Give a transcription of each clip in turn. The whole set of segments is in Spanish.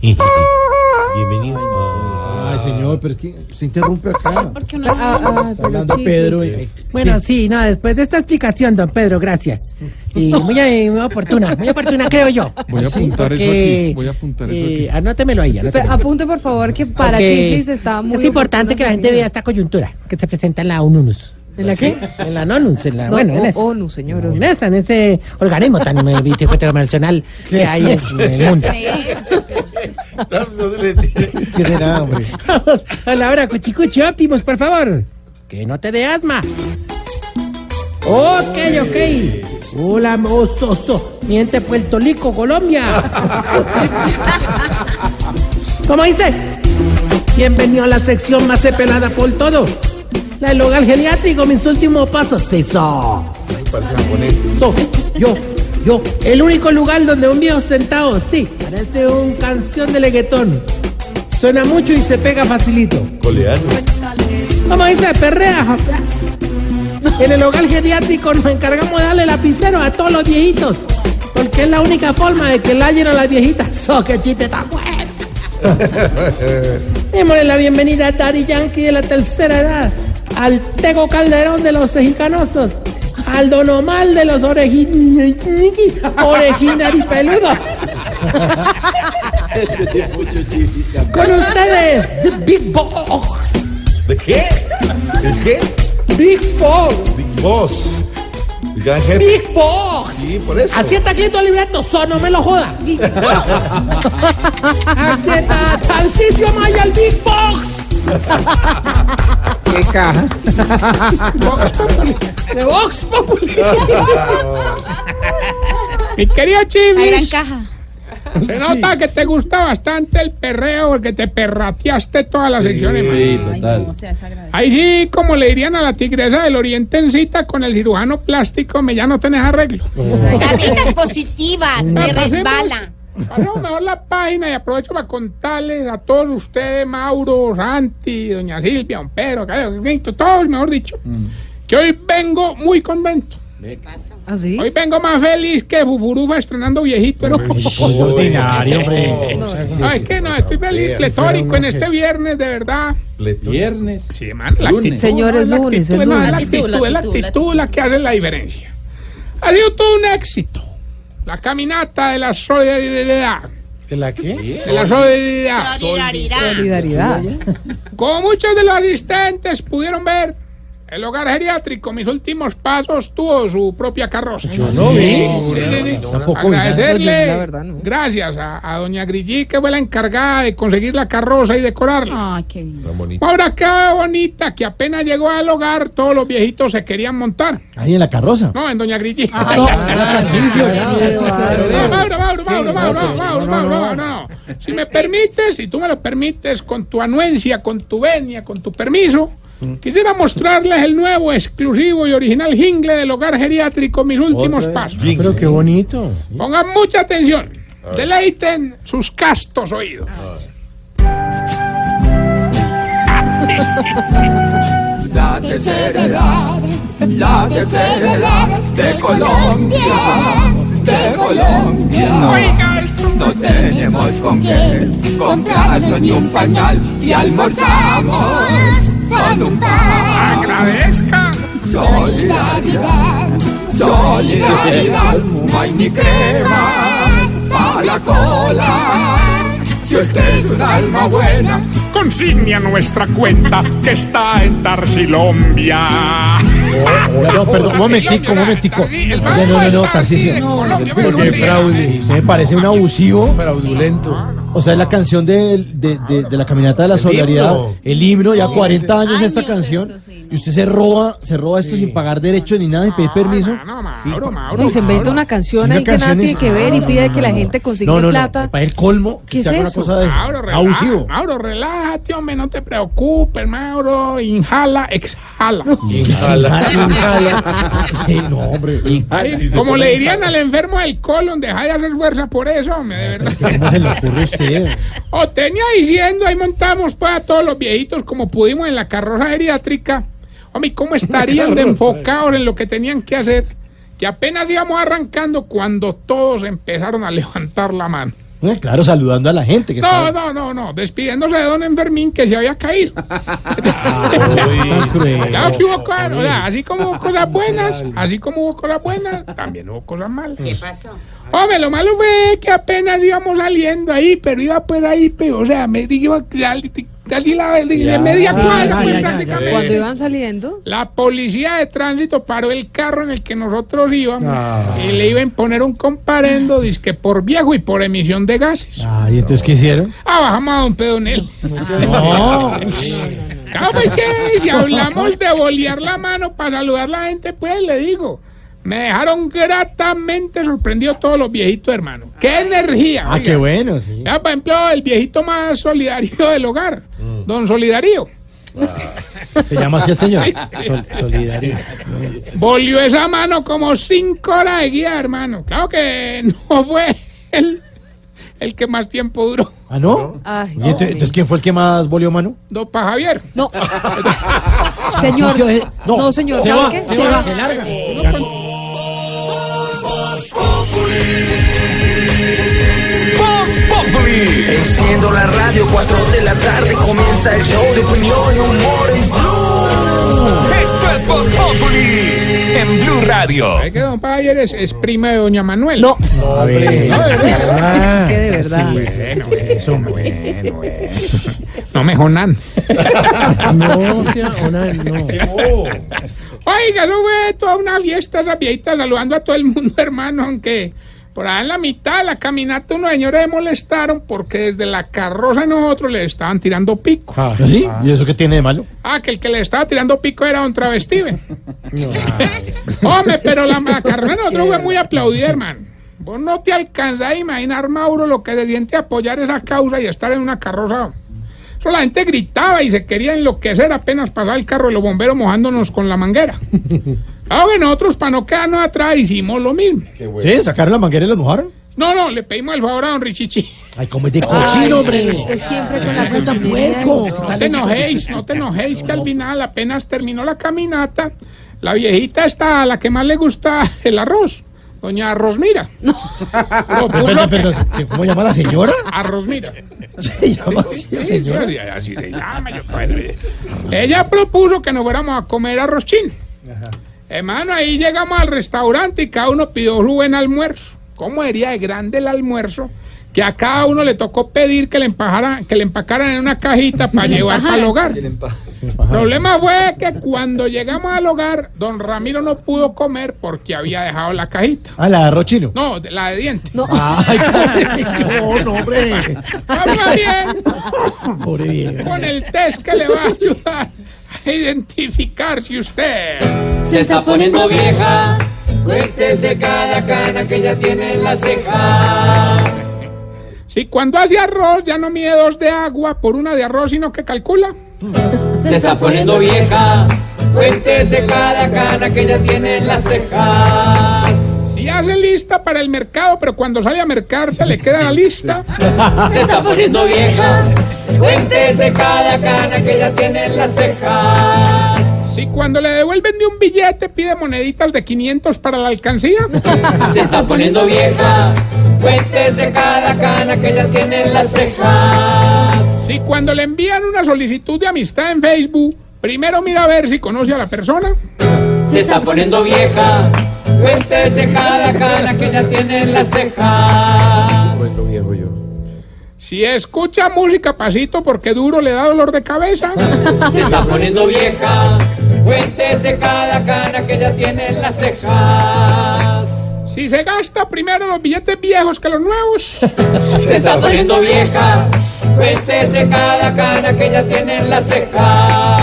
Bienvenido. Ay, señor, pero es que se interrumpe acá. Porque no Está hablando Pedro. y- Bueno, sí, no, después de esta explicación, don Pedro, gracias. Y muy, eh, muy oportuna, muy oportuna, creo yo. Voy a Sí, apuntar eso aquí, voy a apuntar eso eh. Anótemelo ahí, anótemelo. Apunte por favor que para Chiflis está muy Es importante que la gente vea esta coyuntura que se presenta en la ONUNUS. ¿En la qué? En la ONUNUS, en la, No, bueno, en o- esa. ONU, señor. En esa, en ese organismo tan eh, internacional que hay en, en el mundo. No se le entiende nada, hombre. Vamos a la hora, cuchicuchi óptimos, por favor. Que no te dé asma. Ok, ok. Hola, oso, oso. Miente Puerto Rico, Colombia. ¿Cómo dice? Bienvenido a la sección más pelada por todo. La del hogar geriátrico, mis últimos pasos. Se hizo. So, yo, yo, el único lugar donde un viejo sentado, sí, parece un canción de leguetón. Suena mucho y se pega facilito. Coleano. Como dice, perrea. En el hogar geriátrico nos encargamos de darle lapicero a todos los viejitos. Porque es la única forma de que la hallen a las viejitas. So, que chiste tan bueno. Démosle la bienvenida a Dari Yankee de la tercera edad. Al Tego Calderón de los Mexicanosos. Al Don Omar de los orejin... orejinaripeludos. Con ustedes, The Big Boss. ¿De qué? ¿De qué? Big Boss. Big Boss. Big Boss. Sí, por eso. Así está el libreto, so, no me lo joda. Aquí está Maya, el Big Box. ¿Qué caja? De Vox Populi. Mi querido La gran Chivis, caja. se nota que te gusta bastante el perreo porque te perrateaste todas las secciones. man. Ahí sí, como le dirían a la tigresa del oriente en cita con el cirujano plástico, me ya no tenés arreglo. Carritas positivas, me pasemos- resbala. Pasemos mejor la página y aprovecho para contarles a todos ustedes, Mauro, Santi, doña Silvia, don Pedro, todos, mejor dicho, que hoy vengo muy contento. ¿Ah, sí? Hoy vengo más feliz que Fufurufa estrenando viejito. hermano. Ordinario, hombre. No, es que no, estoy feliz, pletórico en este viernes, de verdad. Viernes. Sí, man, la actitud, Señor, es la lunes, actitud, es. La actitud, es la actitud la que hace la diferencia. Ha sido todo un éxito. La caminata de la solidaridad. ¿De la qué? De la solidaridad. Solidaridad. Como muchos de los asistentes pudieron ver, el hogar geriátrico, mis últimos pasos, tuvo su propia carroza. Yo no vi. Agradecerle, No, yo, la verdad, no. gracias a, a doña Grillí, que fue la encargada de conseguir la carroza y decorarla. Ay, qué bien. Tan bonito. Ahora qué bonita que apenas llegó al hogar, todos los viejitos se querían montar. Ahí en la carroza. No, en doña Grillí. Si me permites, si tú me lo permites, con tu anuencia, con tu venia, con tu permiso, quisiera mostrarles el nuevo, exclusivo y original jingle del hogar geriátrico, mis últimos pasos. Pero qué bonito. Pongan mucha atención. Deleiten sus castos oídos. La tercera edad, la tercera edad de Colombia, de Colombia. No tenemos con qué comprarnos ni un pañal y almorzamos pan. Agradezca. Solidaridad, solidaridad, no hay ni cremas para la cola. Si usted es un alma buena, Consigne a nuestra cuenta que está en Tarsilombia. No, perdón, un momentico, un momentico. No, no, no, Tarcisio. Porque fraude. Se me parece un abusivo. No, no. O sea, es la canción de, de, de- de la caminata de la El solidaridad, himno. el himno, ya 40 años esta Años canción, esto, sí, y usted se roba, se roba esto sin pagar derechos ni nada, sin pedir permiso. No, Mauro, Mauro, No, y se inventa una canción Sí, una ahí que nada canción tiene es- que ver y pide que la gente consiga No, no, no, plata. para el colmo, ¿Qué que es se haga una eso? cosa de Mauro, relájate, abusivo. Mauro, relájate, hombre, no te preocupes, Mauro. Inhala, exhala. Inhala, inhala. Sí, no, hombre. Ay, como le dirían al enfermo del colon, deja de hacer fuerza por eso, hombre, de verdad. ¿Cómo se le ocurre a usted? O tenía diciendo, ahí montamos pues a todos los viejitos como pudimos en la carroza geriátrica. Hombre, ¿y ¿cómo estarían de enfocados en lo que tenían que hacer? Que apenas íbamos arrancando cuando todos empezaron a levantar la mano. Eh, Claro, saludando a la gente que No, está... no, no, no, despidiéndose de don Enfermín que se había caído. Claro que hubo cosas, o sea, así como hubo cosas buenas, así como hubo cosas buenas, también hubo cosas malas. ¿Qué pasó? Hombre, lo malo fue que apenas íbamos saliendo ahí, pero iba por ahí, pero, o sea, me la de de media Sí, cuadra, sí, pues, prácticamente. Cuando iban saliendo, La policía de tránsito paró el carro en el que nosotros íbamos Ah. y le iba a imponer un comparendo, que por viejo y por emisión de gases. Ah, ¿y entonces qué hicieron? Ah, bajamos a don Pedonel. No. Claro, pues que si hablamos de bolear la mano para saludar a la gente, pues le digo, me dejaron gratamente sorprendido todos los viejitos, hermano. ¡Qué energía! Ah, oiga. qué bueno, sí. Ya, por ejemplo, el viejito más solidario del hogar, don Solidario. Se llama así el señor. Sol- solidario. Volvió esa mano como cinco horas de guía, hermano. Claro que no fue el, el que más tiempo duró. ¿Ah, no? Ay, ¿Y entonces, entonces quién fue el que más volvió mano? Don Pa Javier. no. Señor, no, no, señor, se ¿sabe va, qué? se Se va, va. se larga. Uno con- Enciendo la radio, 4 de la tarde comienza el show de opinión y humor en Blue. Esto es Voz Populi en Blue Radio. ¿Sabe que don Pa Javier es, es prima de doña Manuel? No, A ver. No, de verdad. es que de verdad. Bueno, eso, bueno, bueno. No me jonan. No, sea una, no. Oiga, no fue toda una fiesta esa viejita saludando a todo el mundo, hermano, aunque por ahí en la mitad de la caminata unos señores se molestaron porque desde la carroza de nosotros le estaban tirando pico. ¿Ah, sí? ¿Y eso qué tiene de malo? Ah, que el que le estaba tirando pico era don Travestiven. Hombre, pero la, la carroza de nosotros fue muy aplaudida, hermano. Vos no te alcanzás a imaginar, Mauro, lo que se siente apoyar esa causa y estar en una carroza. Eso la gente gritaba y se quería enloquecer apenas pasaba el carro de los bomberos mojándonos con la manguera. Claro que nosotros, para no quedarnos atrás, hicimos lo mismo. ¿Sí? ¿Sacaron la manguera y los mojaron? No, no, le pedimos el favor a don Richichi. Ay, cómo es de cochino, hombre. Usted siempre con la Ay, tan cochinería. puerco. ¿Qué No te enojéis, no te enojéis, que al final apenas terminó la caminata, la viejita está a la que más le gusta el arroz, doña Arrozmira. Lo puso- Perdón, perdón, ¿qué- ¿Cómo llama la señora? Arrozmira. Se llama así la Sí, señora. sí, así se llama, yo- bueno, eh. Ella propuso que nos fuéramos a comer arroz chino. Hermano, ahí llegamos al restaurante y cada uno pidió su buen almuerzo. ¿Cómo sería de grande el almuerzo? Que a cada uno le tocó pedir que le, empajara, que le empacaran en una cajita para llevar al hogar. El problema fue que cuando llegamos al hogar, don Ramiro no pudo comer porque había dejado la cajita. Ah, la de arroz chino. No, de- la de dientes. No, Ay, no, no, hombre. Habla bien Pobre viejo. con el test que le va a ayudar identificar si usted... Se está poniendo vieja, cuéntese cada cana que ya tiene en las cejas. Si cuando hace arroz ya no mide dos de agua por una de arroz, sino que calcula. Se está poniendo vieja, cuéntese cada cana que ya tiene en las cejas. Si hace lista para el mercado, pero cuando sale a mercar se le queda la lista. Se está poniendo vieja, cuéntese cada cana que ya tiene en las cejas. Si cuando le devuelven de un billete pide moneditas de 500 para la alcancía. Se está poniendo vieja, cuéntese cada cana que ya tiene en las cejas. Si cuando le envían una solicitud de amistad en Facebook, primero mira a ver si conoce a la persona. Se está poniendo vieja, cuéntese cada cana que ya tiene en las cejas. Si escucha música pasito porque duro le da dolor de cabeza. Se está poniendo vieja, cuéntese cada cana que ya tiene en las cejas. Si Si se gasta primero los billetes viejos que los nuevos. Se está poniendo vieja. Cuéntese cada cana que ya tiene en las cejas.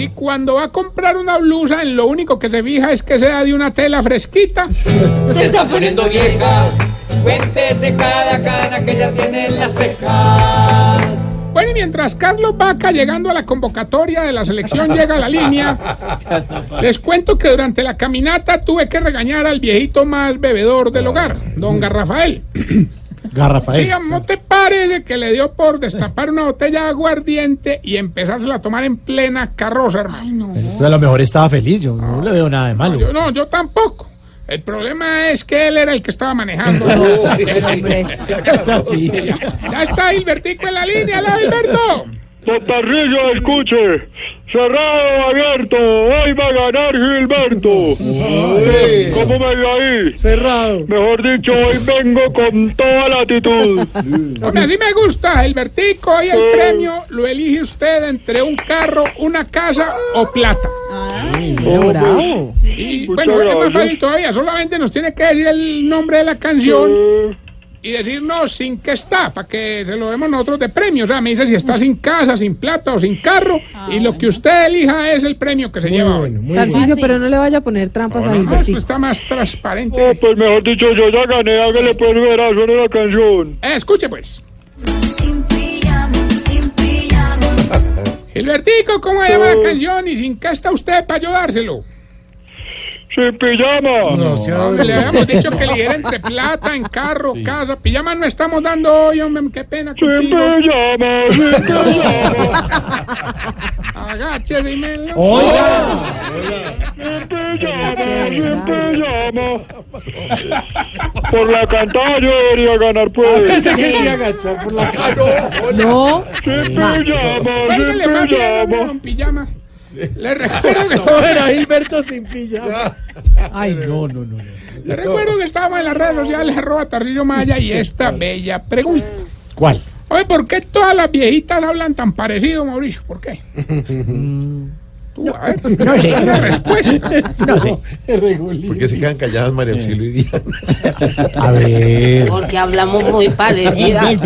Y si cuando va a comprar una blusa, en lo único que se fija es que sea de una tela fresquita. Se está poniendo vieja. Cuéntese cada cana que ya tiene en las cejas. Bueno, y mientras Carlos Vaca, llegando a la convocatoria de la selección, llega a la línea, les cuento que durante la caminata tuve que regañar al viejito más bebedor del hogar, don Garrafael. Garrafael. Sí, ¿no te parece que le dio por destapar una botella de aguardiente y empezársela a tomar en plena carroza, hermano? Pero a lo mejor estaba feliz, yo no le veo nada de malo. Yo, no, yo tampoco. El problema es que él era el que estaba manejando. Ya está Hilbertico en la línea, ¿la Hilberto? Don Tarrillo, escuche. Cerrado abierto. Hoy va a ganar Gilberto. ¿Cómo me vio ahí? Cerrado. Mejor dicho, hoy vengo con toda la actitud. Hombre, así me gusta, Hilbertico, y el premio lo elige usted entre un carro, una casa o plata. bravo. Y bueno, es más fácil todavía, solamente nos tiene que decir el nombre de la canción y decirnos sin qué está, para que se lo demos nosotros de premio. O sea, me dice si está sin casa, sin plata o sin carro, y lo que usted elija es el premio que se lleva hoy. Tarcicio, pero no le vaya a poner trampas a No, esto está más transparente. Oh, pues mejor dicho, yo ya gané. Hágale pues verazo en la canción. Eh, escuche pues. Gilbertico, ¿cómo se llama la canción? ¿Y sin qué está usted para ayudárselo? Sin pijama. No, se ha le habíamos dicho que eligiera entre plata, en carro, casa. Pijama no estamos dando hoy, hombre, qué pena Sin contigo. pijama, sin pijama. Agache, dímelo. Oiga, Sin pijama, sin pijama. Por la cantada yo debería ganar pues. Se quería agachar por la cara. No, Sin pijama, sin pijama. con pijama. Le recuerdo que No estaba- era Gilberto sin pijama. ay, no, no, no. no. le recuerdo que estábamos en las redes sociales, arroba Tarrillo Maya, y esta bella pregunta. ¿Cuál? Oye, ¿por qué todas las viejitas hablan tan parecido, Mauricio? ¿Por qué? Tú, a ver, No sé. una respuesta. No sé. Porque se quedan calladas María Auxilio y Diana. A ver. Porque hablamos muy parecidas.